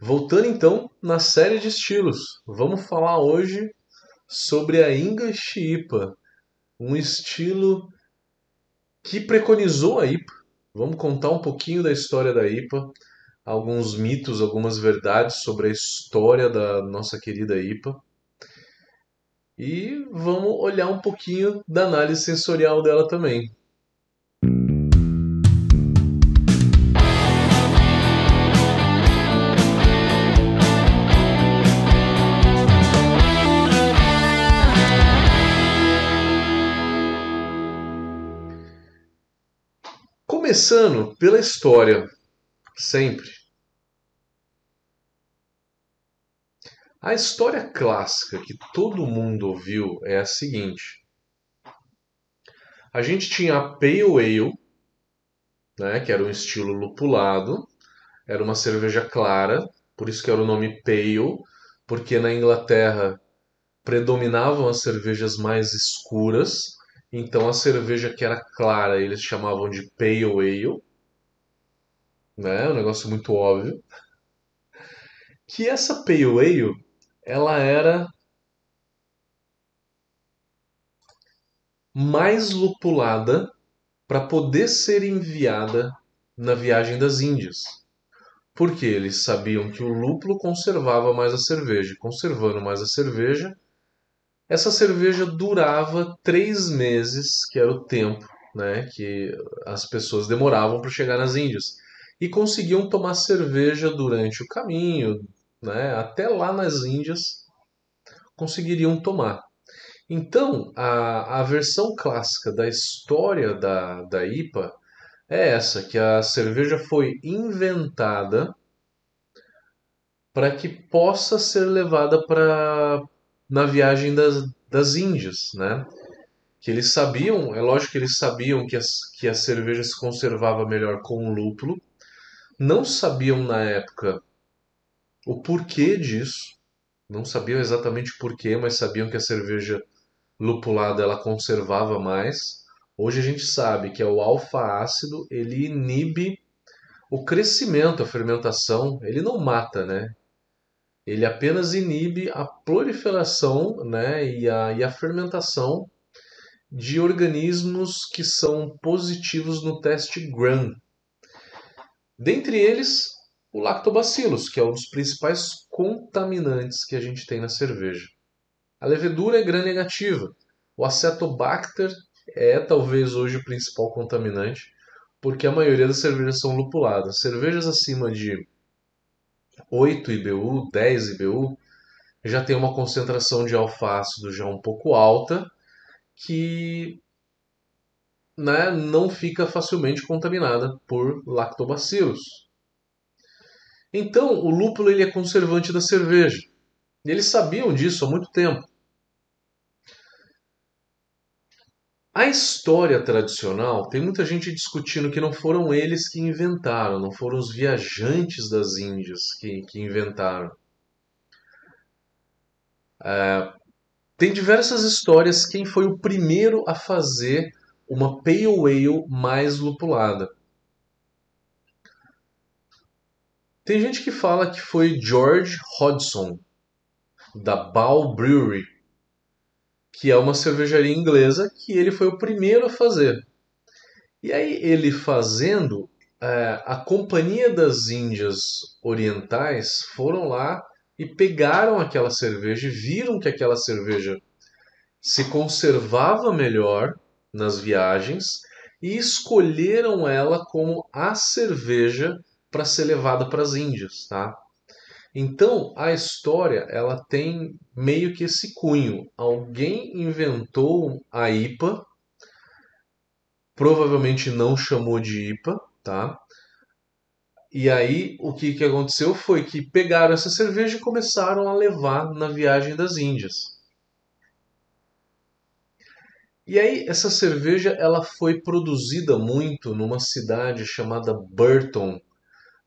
Voltando então na série de estilos, vamos falar hoje sobre a English IPA, um estilo que preconizou a IPA. Vamos contar um pouquinho da história da IPA, alguns mitos, algumas verdades sobre a história da nossa querida IPA. E vamos olhar um pouquinho da análise sensorial dela também. Começando pela história, sempre. A história clássica que todo mundo ouviu é a seguinte: a gente tinha a Pale Ale, né, que era um estilo lupulado, era uma cerveja clara, por isso que era o nome Pale, porque na Inglaterra predominavam as cervejas mais escuras então a cerveja que era clara eles chamavam de Pale Ale, né? Um negócio muito óbvio. Que essa Pale Ale, ela era mais lupulada para poder ser enviada na viagem das Índias. Porque eles sabiam que o lúpulo conservava mais a cerveja. Conservando mais a cerveja, essa cerveja durava três meses, que era o tempo né, que as pessoas demoravam para chegar nas Índias. E conseguiam tomar cerveja durante o caminho, né, até lá nas Índias, conseguiriam tomar. Então, a, a versão clássica da história da, da IPA é essa, que a cerveja foi inventada para que possa ser levada para na viagem das, das Índias, né? Que eles sabiam, é lógico que eles sabiam que, as, que a cerveja se conservava melhor com o lúpulo, não sabiam na época o porquê disso, não sabiam exatamente o porquê, mas sabiam que a cerveja lupulada ela conservava mais. Hoje a gente sabe que é o alfa-ácido, ele inibe o crescimento, a fermentação, ele não mata, né? Ele apenas inibe a proliferação né, e, a, e a fermentação de organismos que são positivos no teste GRAM. Dentre eles, o lactobacillus, que é um dos principais contaminantes que a gente tem na cerveja. A levedura é gram negativa. O acetobacter é talvez hoje o principal contaminante, porque a maioria das cervejas são lupuladas. Cervejas acima de 8 IBU, 10 IBU, já tem uma concentração de alfácido já um pouco alta, que né, não fica facilmente contaminada por lactobacilos. Então, o lúpulo ele é conservante da cerveja. Eles sabiam disso há muito tempo. A história tradicional tem muita gente discutindo que não foram eles que inventaram, não foram os viajantes das Índias que, que inventaram. É, tem diversas histórias quem foi o primeiro a fazer uma Pale Ale mais lupulada. Tem gente que fala que foi George Hodgson, da Ball Brewery, que é uma cervejaria inglesa que ele foi o primeiro a fazer. E aí ele fazendo, é, a Companhia das Índias Orientais foram lá e pegaram aquela cerveja e viram que aquela cerveja se conservava melhor nas viagens e escolheram ela como a cerveja para ser levada para as Índias, tá? Então, a história ela tem meio que esse cunho. Alguém inventou a IPA, provavelmente não chamou de IPA, tá? E aí o que, que aconteceu foi que pegaram essa cerveja e começaram a levar na viagem das Índias. E aí essa cerveja ela foi produzida muito numa cidade chamada Burton,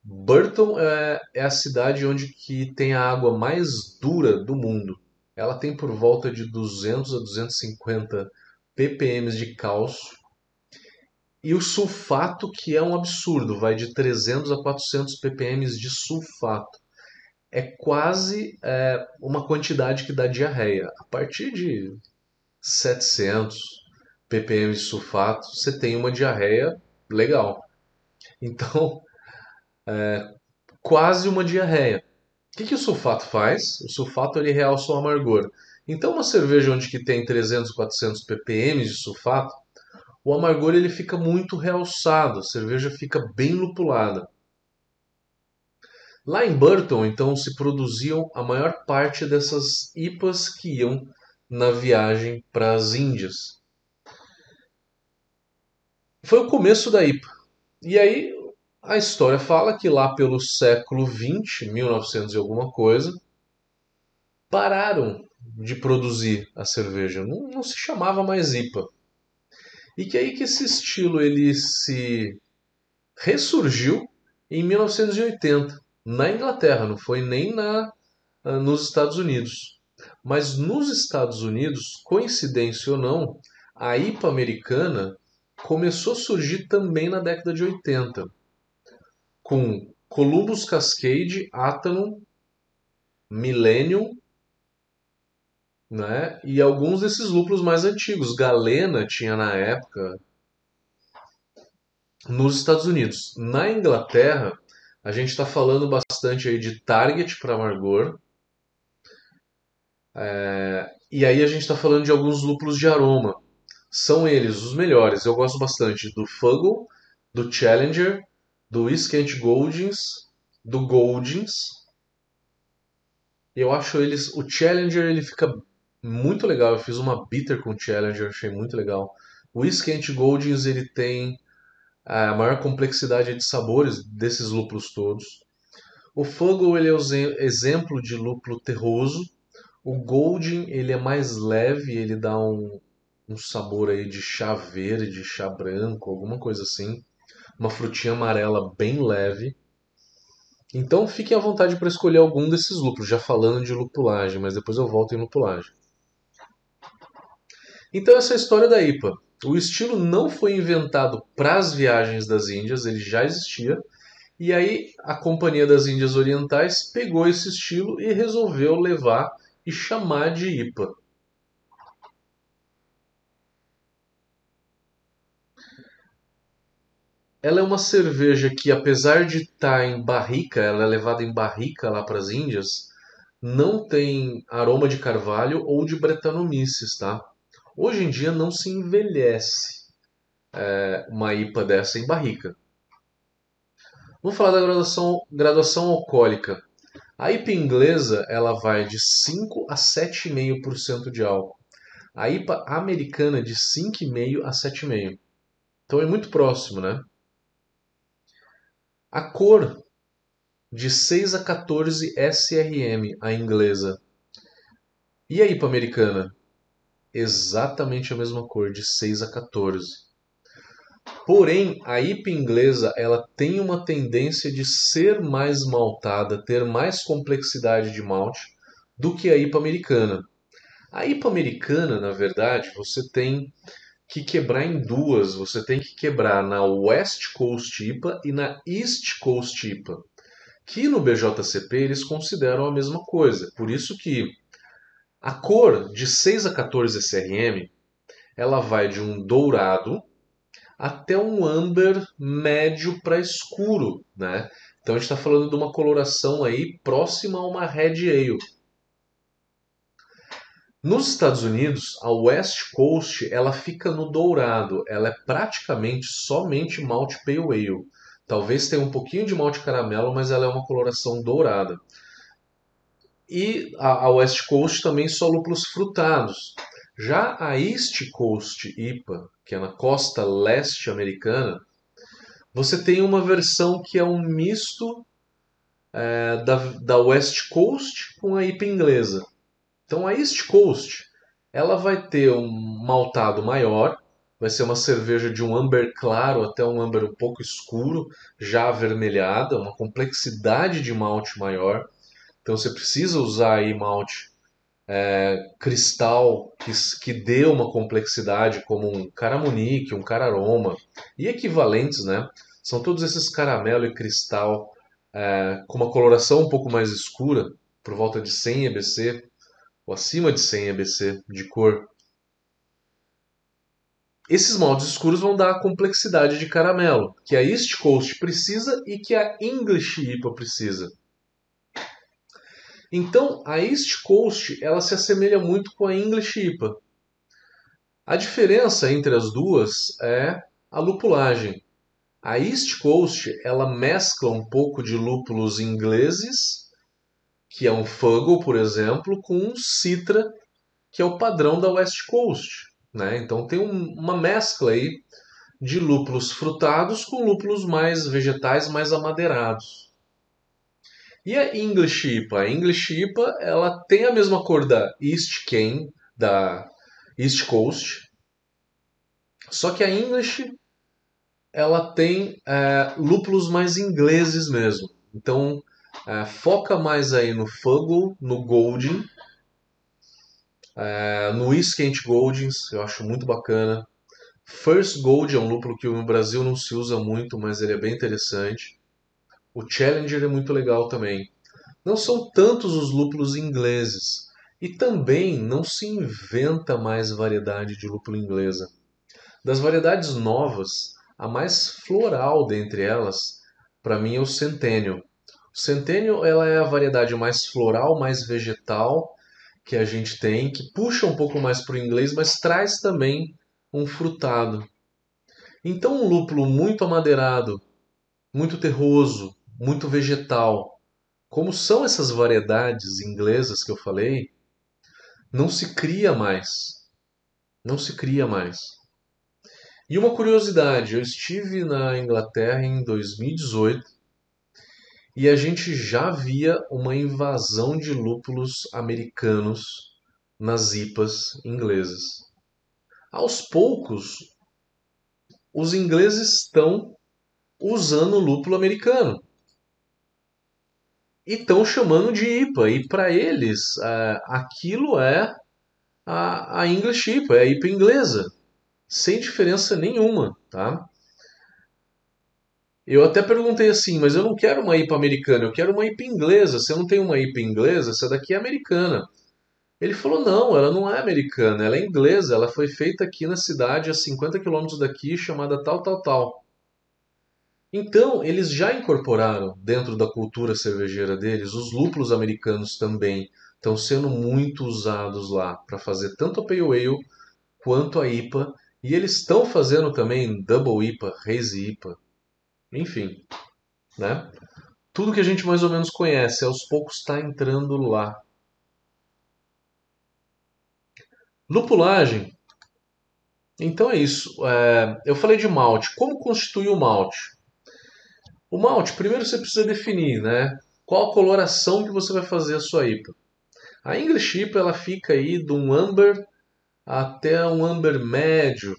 Burton é, é, a cidade onde que tem a água mais dura do mundo. Ela tem por volta de 200 a 250 ppm de cálcio. E o sulfato, que é um absurdo, vai de 300 a 400 ppm de sulfato. é quase é, uma quantidade que dá diarreia. A partir de 700 ppm de sulfato, você tem uma diarreia legal. Então, é, quase uma diarreia. O que, que o sulfato faz? O sulfato ele realça o amargor. Então, uma cerveja onde que tem 300, 400 ppm de sulfato, o amargor ele fica muito realçado, a cerveja fica bem lupulada. Lá em Burton, então, se produziam a maior parte dessas IPAs que iam na viagem para as Índias. Foi o começo da IPA. E aí a história fala que lá pelo século 20, 1900 e alguma coisa, pararam de produzir a cerveja. Não, não se chamava mais IPA. E que aí que esse estilo ele se ressurgiu em 1980 na Inglaterra, não foi nem na ah, nos Estados Unidos. Mas nos Estados Unidos, coincidência ou não, a IPA americana começou a surgir também na década de 80, com Columbus Cascade, Athanon, Millennium né? E alguns desses lúpulos mais antigos. Galena tinha na época nos Estados Unidos. Na Inglaterra, a gente está falando bastante aí de Target para amargor. É, e aí a gente está falando de alguns lúpulos de aroma. São eles os melhores. Eu gosto bastante do Fuggle, do Challenger, do Iskent Goldings, do Goldings. Eu acho eles. O Challenger ele fica muito legal. Eu fiz uma bitter com Challenger, achei muito legal. O Whisky Goldings ele tem a maior complexidade de sabores desses lúpulos todos. O Fuggle ele é o exemplo de lúpulo terroso. O Golding ele é mais leve, ele dá um, um sabor aí de chá verde, chá branco, alguma coisa assim. Uma frutinha amarela bem leve. Então fiquem à vontade para escolher algum desses lúpulos, já falando de lupulagem, mas depois eu volto em lupulagem. Então essa é a história da IPA. O estilo não foi inventado para as viagens das Índias, ele já existia. E aí a Companhia das Índias Orientais pegou esse estilo e resolveu levar e chamar de IPA. Ela é uma cerveja que, apesar de estar tá em barrica, ela é levada em barrica lá para as Índias, não tem aroma de carvalho ou de Brettanomyces, tá? Hoje em dia não se envelhece é, uma IPA dessa em barrica. Vamos falar da graduação, graduação alcoólica. A IPA inglesa ela vai de 5 a 7,5% de álcool. A IPA americana de 5,5 a 7,5. Então é muito próximo, né? A cor de 6 a 14 SRM, a inglesa. E a IPA americana? exatamente a mesma cor, de 6 a 14. Porém, a IPA inglesa ela tem uma tendência de ser mais maltada, ter mais complexidade de malte do que a IPA americana. A IPA americana, na verdade, você tem que quebrar em duas. Você tem que quebrar na West Coast IPA e na East Coast IPA, que no BJCP eles consideram a mesma coisa. Por isso que a cor de 6 a 14 SRM, ela vai de um dourado até um amber médio para escuro, né? Então a gente está falando de uma coloração aí próxima a uma red ale. Nos Estados Unidos, a West Coast ela fica no dourado, ela é praticamente somente malte pale ale. Talvez tenha um pouquinho de malte caramelo, mas ela é uma coloração dourada. E a, a West Coast também só lúpulos frutados. Já a East Coast IPA, que é na costa leste americana, você tem uma versão que é um misto é, da, da West Coast com a IPA inglesa. Então a East Coast ela vai ter um maltado maior, vai ser uma cerveja de um amber claro até um amber um pouco escuro, já avermelhada, uma complexidade de malte maior. Então você precisa usar aí malte é, cristal que, que dê uma complexidade como um caramunique, um cararoma e equivalentes, né? São todos esses caramelo e cristal é, com uma coloração um pouco mais escura, por volta de 100 EBC, ou acima de 100 EBC de cor, esses maltes escuros vão dar a complexidade de caramelo, que a East Coast precisa e que a English IPA precisa. Então, a East Coast ela se assemelha muito com a English IPA. A diferença entre as duas é a lupulagem. A East Coast ela mescla um pouco de lúpulos ingleses, que é um Fuggle, por exemplo, com um Citra, que é o padrão da West Coast. Né? Então tem um, uma mescla aí de lúpulos frutados com lúpulos mais vegetais, mais amadeirados. E a English IPA? A English IPA ela tem a mesma cor da East Cane, da East Coast, só que a English ela tem é, lúpulos mais ingleses mesmo. Então é, foca mais aí no Fuggle, no Golden é, no Iskent Goldings, eu acho muito bacana. First Gold é um lúpulo que no Brasil não se usa muito, mas ele é bem interessante. O Challenger é muito legal também. Não são tantos os lúpulos ingleses. E também não se inventa mais variedade de lúpulo inglesa. Das variedades novas, a mais floral dentre elas, para mim, é o Centennial. O Centennial ela é a variedade mais floral, mais vegetal que a gente tem, que puxa um pouco mais para o inglês, mas traz também um frutado. Então, um lúpulo muito amadeirado, muito terroso, muito vegetal, como são essas variedades inglesas que eu falei, não se cria mais. Não se cria mais. E uma curiosidade, eu estive na Inglaterra em 2018 e a gente já via uma invasão de lúpulos americanos nas IPAs inglesas. Aos poucos, os ingleses estão usando o lúpulo americano e estão chamando de IPA. E para eles, é, aquilo é a, a English IPA, é a IPA inglesa, sem diferença nenhuma, tá? Eu até perguntei assim, mas eu não quero uma IPA americana, eu quero uma IPA inglesa. Você não tem uma IPA inglesa? Essa daqui é americana. Ele falou: não, ela não é americana, ela é inglesa. Ela foi feita aqui na cidade, a 50 quilômetros daqui, chamada tal, tal, tal. Então, eles já incorporaram dentro da cultura cervejeira deles os lúpulos americanos também. Estão sendo muito usados lá para fazer tanto a Pale Ale quanto a IPA. E eles estão fazendo também Double IPA, Hazy IPA. Enfim, né? Tudo que a gente mais ou menos conhece, aos poucos está entrando lá. Lupulagem. Então é isso. É, eu falei de malte. Como constitui o malte? O malte, primeiro você precisa definir, né? Qual a coloração que você vai fazer a sua IPA. A English IPA ela fica aí de um amber até um amber médio.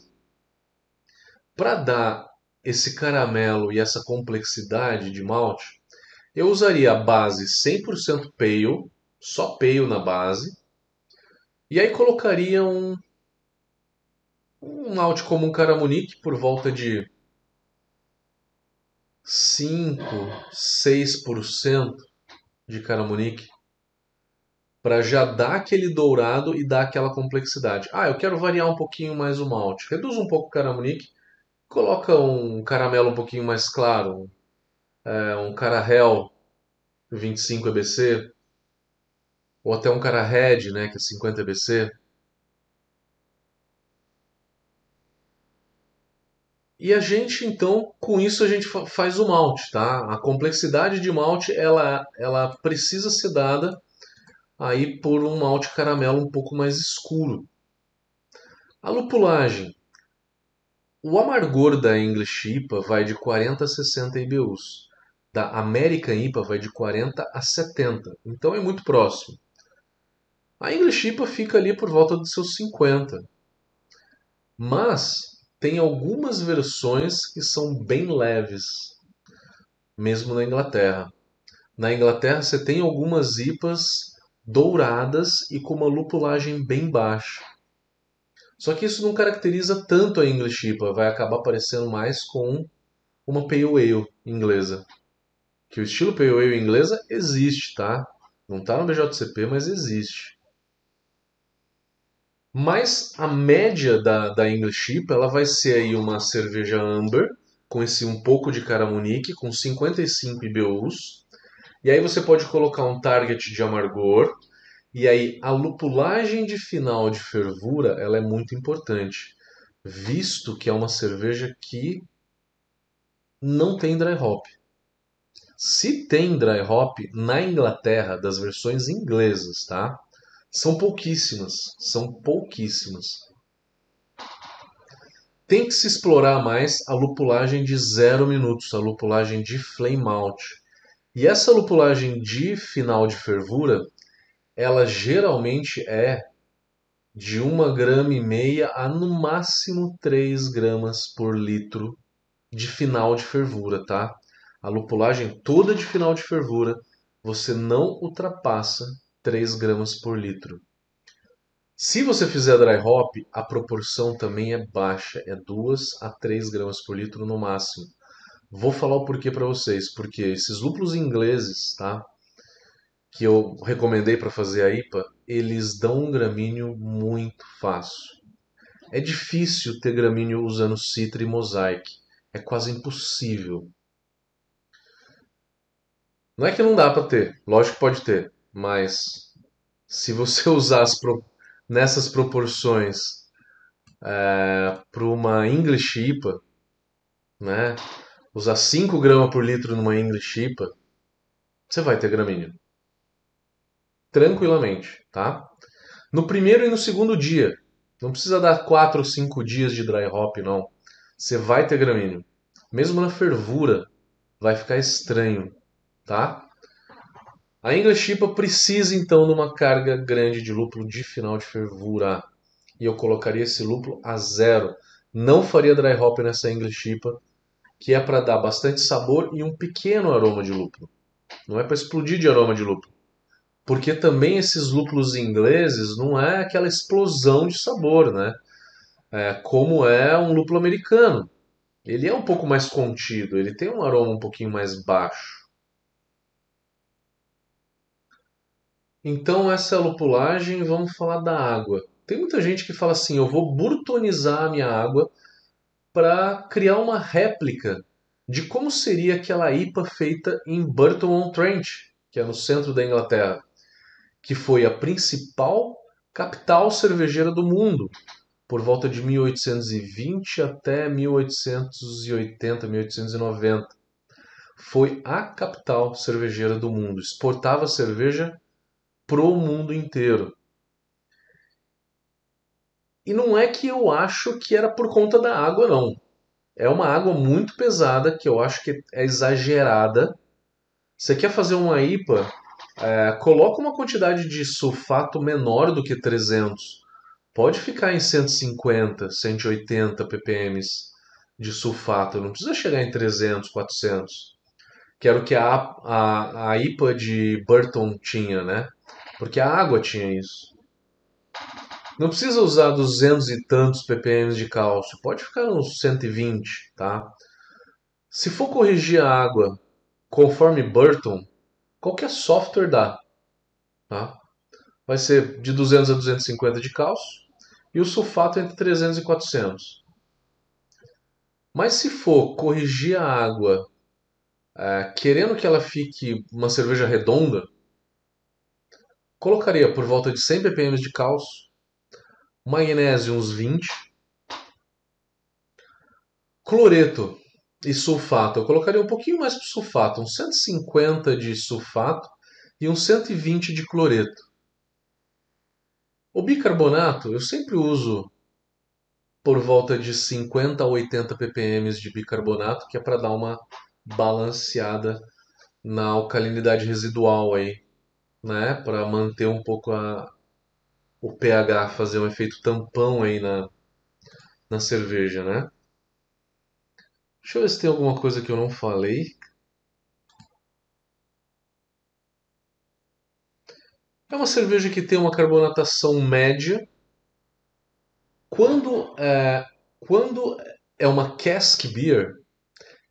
Para dar esse caramelo e essa complexidade de malte, eu usaria a base 100% pale, só pale na base, e aí colocaria um, um malte como um Caramunique por volta de 5, 6% de Caramunique para já dar aquele dourado e dar aquela complexidade. Ah, eu quero variar um pouquinho mais o malte. Reduz um pouco o Caramunique Coloca um caramelo um pouquinho mais claro, é, um Carahel 25 EBC, ou até um cara Red, né, que é 50 EBC. E a gente, então, com isso a gente faz o malte, tá? A complexidade de malte, ela, ela precisa ser dada aí por um malte caramelo um pouco mais escuro. A lupulagem, o amargor da English IPA vai de 40 a 60 IBUs. Da American IPA vai de 40 a 70. Então é muito próximo. A English IPA fica ali por volta dos seus 50. Mas tem algumas versões que são bem leves, mesmo na Inglaterra. Na Inglaterra você tem algumas IPAs douradas e com uma lupulagem bem baixa. Só que isso não caracteriza tanto a English IPA, vai acabar parecendo mais com uma Pale Ale inglesa. que o estilo Pale Ale inglesa existe, tá? Não está no BJCP, mas existe. Mas a média da, da English IPA ela vai ser aí uma cerveja amber, com esse um pouco de caramunique, com 55 IBUs. E aí você pode colocar um target de amargor. E aí a lupulagem de final de fervura ela é muito importante, visto que é uma cerveja que não tem dry hop. Se tem dry hop na Inglaterra, das versões inglesas, tá? São pouquíssimas, são pouquíssimas. Tem que se explorar mais a lupulagem de zero minutos, a lupulagem de flame out. E essa lupulagem de final de fervura, ela geralmente é de uma grama e meia a no máximo 3 gramas por litro de final de fervura, tá? a lupulagem toda de final de fervura, você não ultrapassa 3 gramas por litro. Se você fizer dry hop, a proporção também é baixa, é 2 a 3 gramas por litro no máximo. Vou falar o porquê para vocês, porque esses lúpulos ingleses, tá? Que eu recomendei para fazer a IPA, eles dão um gramíneo muito fácil. É difícil ter gramíneo usando Citra e Mosaic. É quase impossível. Não é que não dá para ter, lógico que pode ter, mas se você usar pro... nessas proporções é, para uma English IPA, né, usar 5 gramas por litro numa English IPA, você vai ter gramínea. Tranquilamente, tá? No primeiro e no segundo dia. Não precisa dar 4 ou 5 dias de dry hop, não. Você vai ter gramínea. Mesmo na fervura, vai ficar estranho tá? A English IPA precisa então de uma carga grande de lúpulo de final de fervura. E eu colocaria esse lúpulo a zero. Não faria dry hop nessa English IPA, que é para dar bastante sabor e um pequeno aroma de lúpulo. Não é para explodir de aroma de lúpulo. Porque também esses lúpulos ingleses não é aquela explosão de sabor, né? É, como é um lúpulo americano. Ele é um pouco mais contido, ele tem um aroma um pouquinho mais baixo. Então essa é a lupulagem, vamos falar da água. Tem muita gente que fala assim, eu vou burtonizar a minha água para criar uma réplica de como seria aquela IPA feita em Burton-on-Trent, que é no centro da Inglaterra, que foi a principal capital cervejeira do mundo por volta de 1820 até 1880, 1890. Foi a capital cervejeira do mundo. Exportava cerveja pro mundo inteiro. E não é que eu acho que era por conta da água, não. É uma água muito pesada que eu acho que é exagerada. Você quer fazer uma IPA? É, coloca uma quantidade de sulfato menor do que 300. Pode ficar em 150, 180 ppm de sulfato. Não precisa chegar em 300, 400. Que era o que a, a, a IPA de Burton tinha, né? Porque a água tinha isso. Não precisa usar 200 e tantos ppm de cálcio, pode ficar uns 120, tá? Se for corrigir a água conforme Burton, qualquer software dá, tá? Vai ser de 200 a 250 de cálcio e o sulfato entre 300 e 400. Mas se for corrigir a água é, querendo que ela fique uma cerveja redonda, Colocaria por volta de 100 ppm de cálcio, magnésio uns 20, cloreto e sulfato. Eu colocaria um pouquinho mais para sulfato, uns 150 de sulfato e uns 120 de cloreto. O bicarbonato eu sempre uso por volta de 50 a 80 ppm de bicarbonato, que é para dar uma balanceada na alcalinidade residual aí né, para manter um pouco a, o pH, fazer um efeito tampão aí na, na cerveja, né? Deixa eu ver se tem alguma coisa que eu não falei. É uma cerveja que tem uma carbonatação média. Quando é, quando é uma cask beer,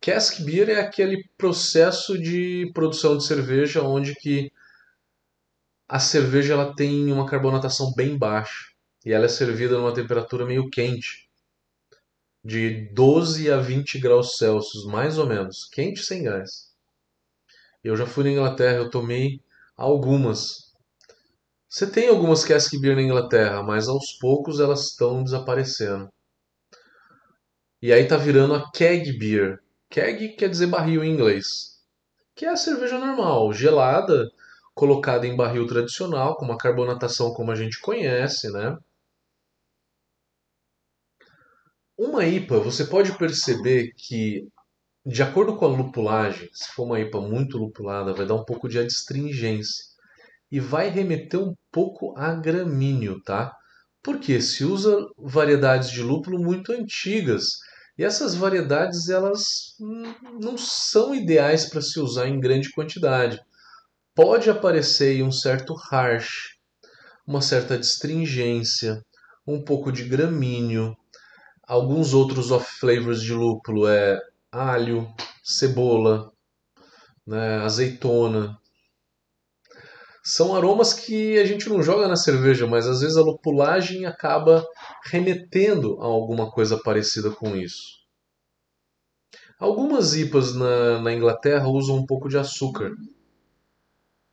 Cask Beer é aquele processo de produção de cerveja onde que a cerveja ela tem uma carbonatação bem baixa e ela é servida numa temperatura meio quente, de 12 a 20 graus Celsius, mais ou menos, quente sem gás. Eu já fui na Inglaterra, eu tomei algumas. Você tem algumas cask beer na Inglaterra, mas aos poucos elas estão desaparecendo. E aí tá virando a keg beer, Keg quer dizer barril em inglês, que é a cerveja normal, gelada, colocada em barril tradicional, com uma carbonatação como a gente conhece, né? Uma IPA, você pode perceber que, de acordo com a lupulagem, se for uma IPA muito lupulada, vai dar um pouco de adstringência e vai remeter um pouco a gramíneo, tá? Porque se usa variedades de lúpulo muito antigas e essas variedades elas não são ideais para se usar em grande quantidade. Pode aparecer um certo harsh, uma certa astringência, um pouco de gramíneo, alguns outros off flavors de lúpulo é alho, cebola, né, azeitona. São aromas que a gente não joga na cerveja, mas às vezes a lupulagem acaba remetendo a alguma coisa parecida com isso. Algumas IPAs na, na Inglaterra usam um pouco de açúcar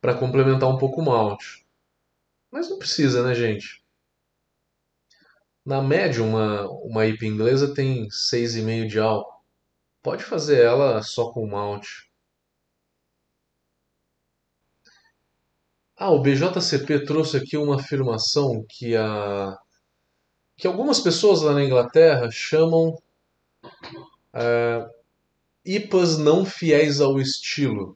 para complementar um pouco o malte. Mas não precisa, né, gente? Na média, uma, uma IPA inglesa tem 6,5 de álcool. Pode fazer ela só com malte. Ah, o BJCP trouxe aqui uma afirmação que a que algumas pessoas lá na Inglaterra chamam é, IPAs não fiéis ao estilo,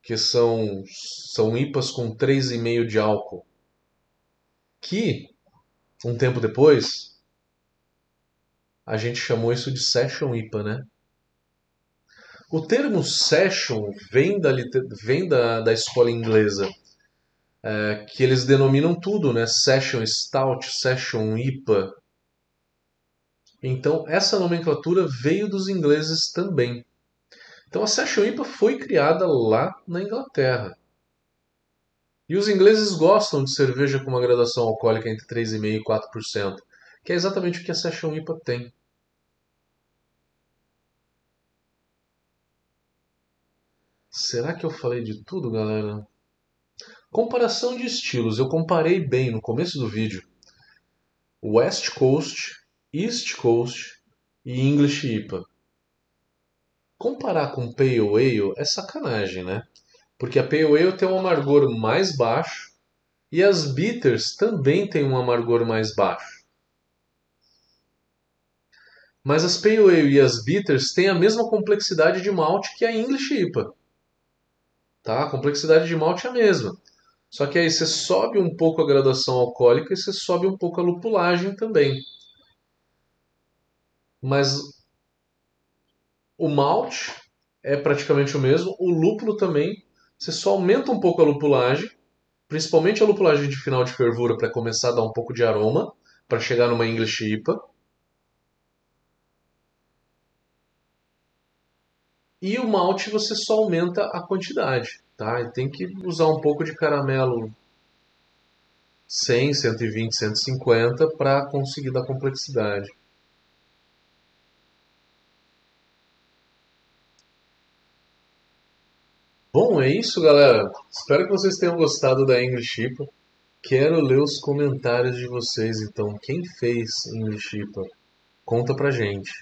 que são, são IPAs com 3,5 de álcool, que, um tempo depois, a gente chamou isso de Session IPA, né? O termo Session vem da, vem da, da escola inglesa, é, que eles denominam tudo, né? Session Stout, Session IPA. Então, essa nomenclatura veio dos ingleses também. Então, a Session IPA foi criada lá na Inglaterra. E os ingleses gostam de cerveja com uma graduação alcoólica entre 3,5% e 4%, que é exatamente o que a Session IPA tem. Será que eu falei de tudo, galera? Comparação de estilos. Eu comparei bem no começo do vídeo. West Coast, East Coast e English IPA. Comparar com Pale Ale é sacanagem, né? Porque a Pale Ale tem um amargor mais baixo e as Bitters também têm um amargor mais baixo. Mas as Pale Ale e as Bitters têm a mesma complexidade de malte que a English IPA. Tá? A complexidade de malte é a mesma. Só que aí você sobe um pouco a graduação alcoólica e você sobe um pouco a lupulagem também. Mas o malte é praticamente o mesmo, o lúpulo também. Você só aumenta um pouco a lupulagem, principalmente a lupulagem de final de fervura para começar a dar um pouco de aroma, para chegar numa English IPA. E o malte você só aumenta a quantidade. Tá? E tem que usar um pouco de caramelo 100, 120, 150 para conseguir dar complexidade. Bom, é isso, galera. Espero que vocês tenham gostado da English IPA. Quero ler os comentários de vocês, então. Quem fez English IPA? Conta pra gente.